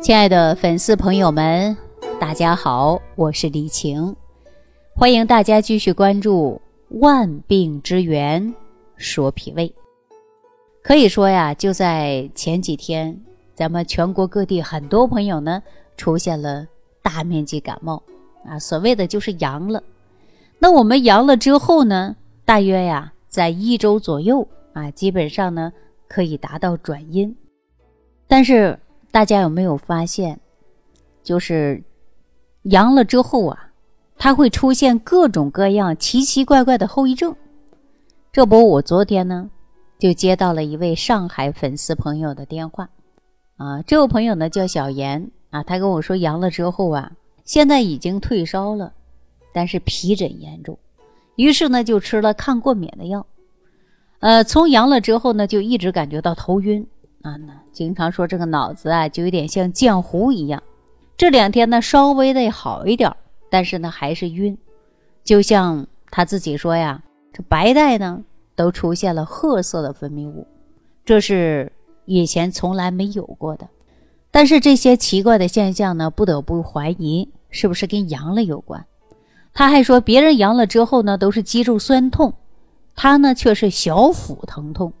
亲爱的粉丝朋友们，大家好，我是李晴，欢迎大家继续关注《万病之源说脾胃》。可以说呀，就在前几天，咱们全国各地很多朋友呢出现了大面积感冒啊，所谓的就是阳了。那我们阳了之后呢，大约呀在一周左右啊，基本上呢可以达到转阴，但是。大家有没有发现，就是阳了之后啊，它会出现各种各样奇奇怪怪的后遗症。这不，我昨天呢就接到了一位上海粉丝朋友的电话，啊，这位朋友呢叫小严啊，他跟我说阳了之后啊，现在已经退烧了，但是皮疹严重，于是呢就吃了抗过敏的药，呃，从阳了之后呢就一直感觉到头晕。啊，那经常说这个脑子啊，就有点像浆糊一样。这两天呢，稍微的好一点，但是呢，还是晕。就像他自己说呀，这白带呢，都出现了褐色的分泌物，这是以前从来没有过的。但是这些奇怪的现象呢，不得不怀疑是不是跟阳了有关。他还说，别人阳了之后呢，都是肌肉酸痛，他呢却是小腹疼痛。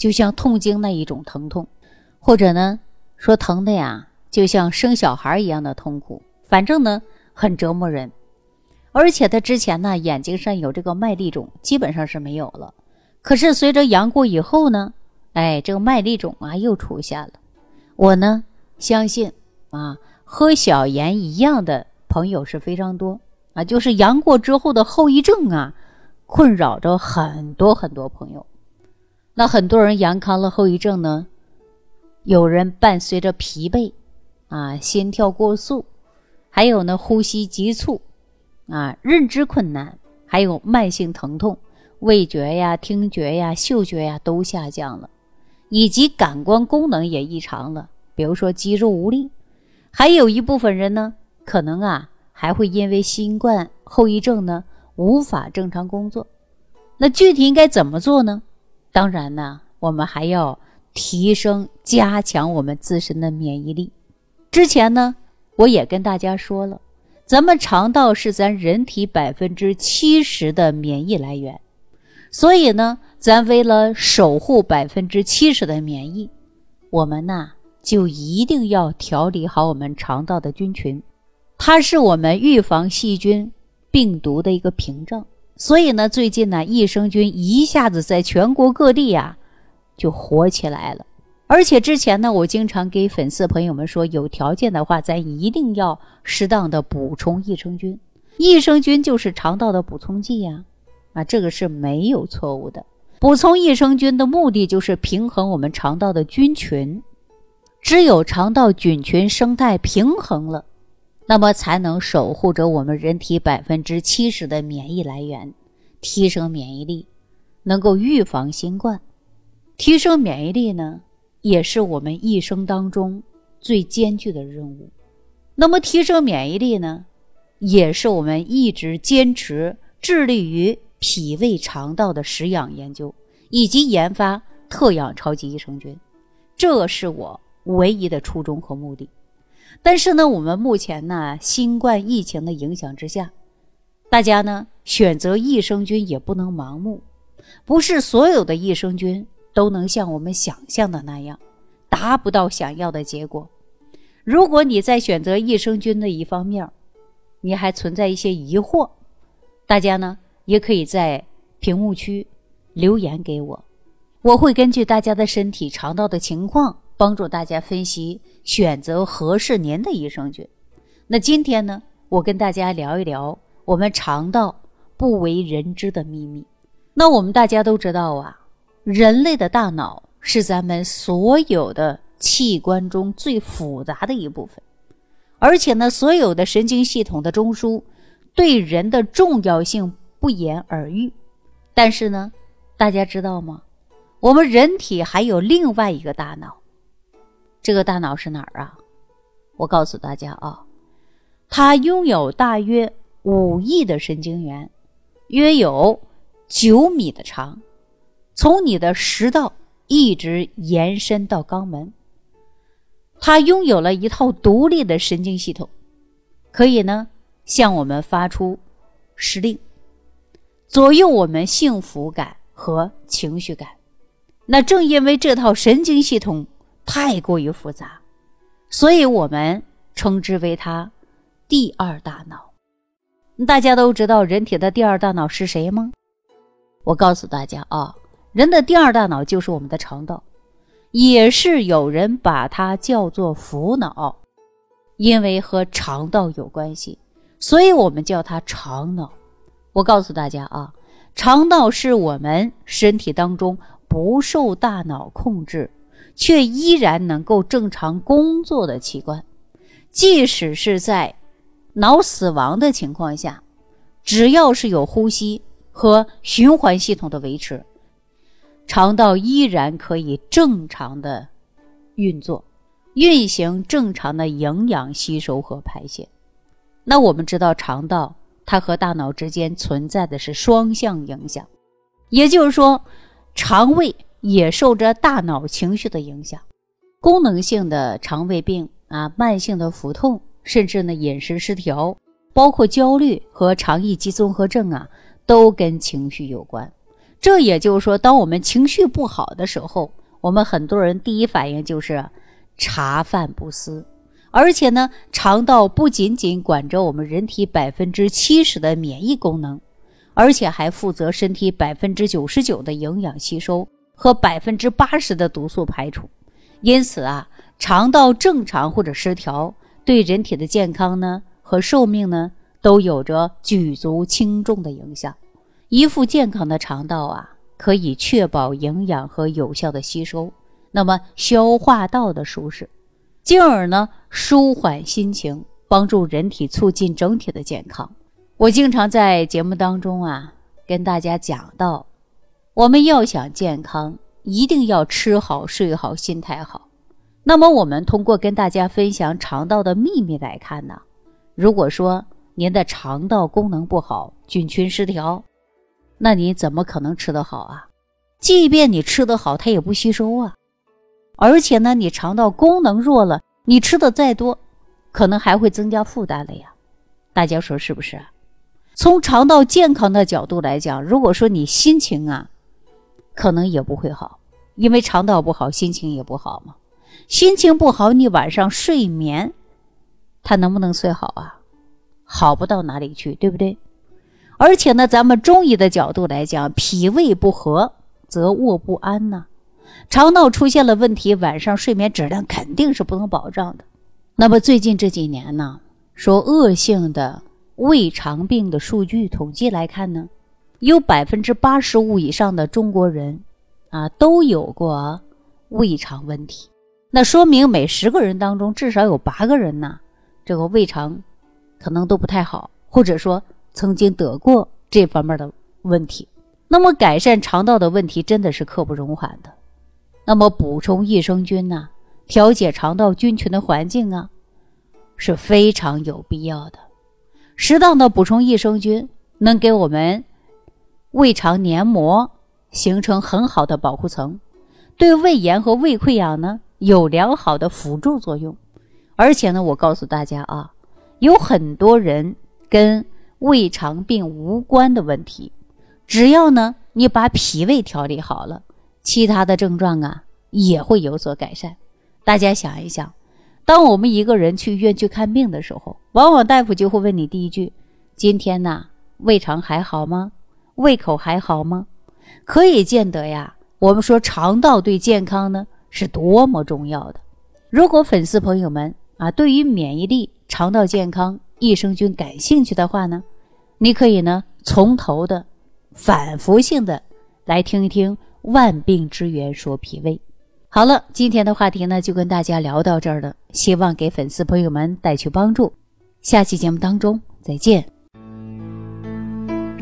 就像痛经那一种疼痛，或者呢说疼的呀，就像生小孩一样的痛苦，反正呢很折磨人。而且他之前呢眼睛上有这个麦粒肿，基本上是没有了。可是随着阳过以后呢，哎，这个麦粒肿啊又出现了。我呢相信啊，和小严一样的朋友是非常多啊，就是阳过之后的后遗症啊，困扰着很多很多朋友。那很多人阳康了后遗症呢，有人伴随着疲惫，啊，心跳过速，还有呢呼吸急促，啊，认知困难，还有慢性疼痛，味觉呀、听觉呀、嗅觉呀都下降了，以及感官功能也异常了，比如说肌肉无力，还有一部分人呢，可能啊还会因为新冠后遗症呢无法正常工作。那具体应该怎么做呢？当然呢，我们还要提升、加强我们自身的免疫力。之前呢，我也跟大家说了，咱们肠道是咱人体百分之七十的免疫来源，所以呢，咱为了守护百分之七十的免疫，我们呢就一定要调理好我们肠道的菌群，它是我们预防细菌、病毒的一个屏障。所以呢，最近呢，益生菌一下子在全国各地呀就火起来了。而且之前呢，我经常给粉丝朋友们说，有条件的话，咱一定要适当的补充益生菌。益生菌就是肠道的补充剂呀，啊，这个是没有错误的。补充益生菌的目的就是平衡我们肠道的菌群，只有肠道菌群生态平衡了。那么才能守护着我们人体百分之七十的免疫来源，提升免疫力，能够预防新冠。提升免疫力呢，也是我们一生当中最艰巨的任务。那么提升免疫力呢，也是我们一直坚持致力于脾胃肠道的食养研究，以及研发特养超级益生菌。这是我唯一的初衷和目的。但是呢，我们目前呢，新冠疫情的影响之下，大家呢选择益生菌也不能盲目，不是所有的益生菌都能像我们想象的那样，达不到想要的结果。如果你在选择益生菌的一方面，你还存在一些疑惑，大家呢也可以在屏幕区留言给我，我会根据大家的身体肠道的情况。帮助大家分析选择合适您的益生菌。那今天呢，我跟大家聊一聊我们肠道不为人知的秘密。那我们大家都知道啊，人类的大脑是咱们所有的器官中最复杂的一部分，而且呢，所有的神经系统的中枢对人的重要性不言而喻。但是呢，大家知道吗？我们人体还有另外一个大脑。这个大脑是哪儿啊？我告诉大家啊，它拥有大约五亿的神经元，约有九米的长，从你的食道一直延伸到肛门。它拥有了一套独立的神经系统，可以呢向我们发出指令，左右我们幸福感和情绪感。那正因为这套神经系统太过于复杂，所以我们称之为它第二大脑。大家都知道人体的第二大脑是谁吗？我告诉大家啊，人的第二大脑就是我们的肠道，也是有人把它叫做福脑，因为和肠道有关系，所以我们叫它肠脑。我告诉大家啊，肠道是我们身体当中。不受大脑控制，却依然能够正常工作的器官，即使是在脑死亡的情况下，只要是有呼吸和循环系统的维持，肠道依然可以正常的运作，运行正常的营养吸收和排泄。那我们知道，肠道它和大脑之间存在的是双向影响，也就是说。肠胃也受着大脑情绪的影响，功能性的肠胃病啊，慢性的腹痛，甚至呢饮食失调，包括焦虑和肠易激综合症啊，都跟情绪有关。这也就是说，当我们情绪不好的时候，我们很多人第一反应就是茶饭不思，而且呢，肠道不仅仅管着我们人体百分之七十的免疫功能。而且还负责身体百分之九十九的营养吸收和百分之八十的毒素排除，因此啊，肠道正常或者失调，对人体的健康呢和寿命呢都有着举足轻重的影响。一副健康的肠道啊，可以确保营养和有效的吸收，那么消化道的舒适，进而呢舒缓心情，帮助人体促进整体的健康。我经常在节目当中啊，跟大家讲到，我们要想健康，一定要吃好、睡好、心态好。那么，我们通过跟大家分享肠道的秘密来看呢，如果说您的肠道功能不好、菌群失调，那你怎么可能吃得好啊？即便你吃得好，它也不吸收啊。而且呢，你肠道功能弱了，你吃的再多，可能还会增加负担了呀。大家说是不是？从肠道健康的角度来讲，如果说你心情啊，可能也不会好，因为肠道不好，心情也不好嘛。心情不好，你晚上睡眠，它能不能睡好啊？好不到哪里去，对不对？而且呢，咱们中医的角度来讲，脾胃不和则卧不安呐。肠道出现了问题，晚上睡眠质量肯定是不能保障的。那么最近这几年呢，说恶性的。胃肠病的数据统计来看呢，有百分之八十五以上的中国人，啊都有过胃肠问题。那说明每十个人当中至少有八个人呢，这个胃肠可能都不太好，或者说曾经得过这方面的问题。那么改善肠道的问题真的是刻不容缓的。那么补充益生菌呐，调节肠道菌群的环境啊，是非常有必要的。适当的补充益生菌，能给我们胃肠黏膜形成很好的保护层，对胃炎和胃溃疡呢有良好的辅助作用。而且呢，我告诉大家啊，有很多人跟胃肠病无关的问题，只要呢你把脾胃调理好了，其他的症状啊也会有所改善。大家想一想。当我们一个人去医院去看病的时候，往往大夫就会问你第一句：“今天呐，胃肠还好吗？胃口还好吗？”可以见得呀，我们说肠道对健康呢是多么重要的。如果粉丝朋友们啊，对于免疫力、肠道健康、益生菌感兴趣的话呢，你可以呢从头的、反复性的来听一听《万病之源说脾胃》。好了，今天的话题呢就跟大家聊到这儿了，希望给粉丝朋友们带去帮助。下期节目当中再见。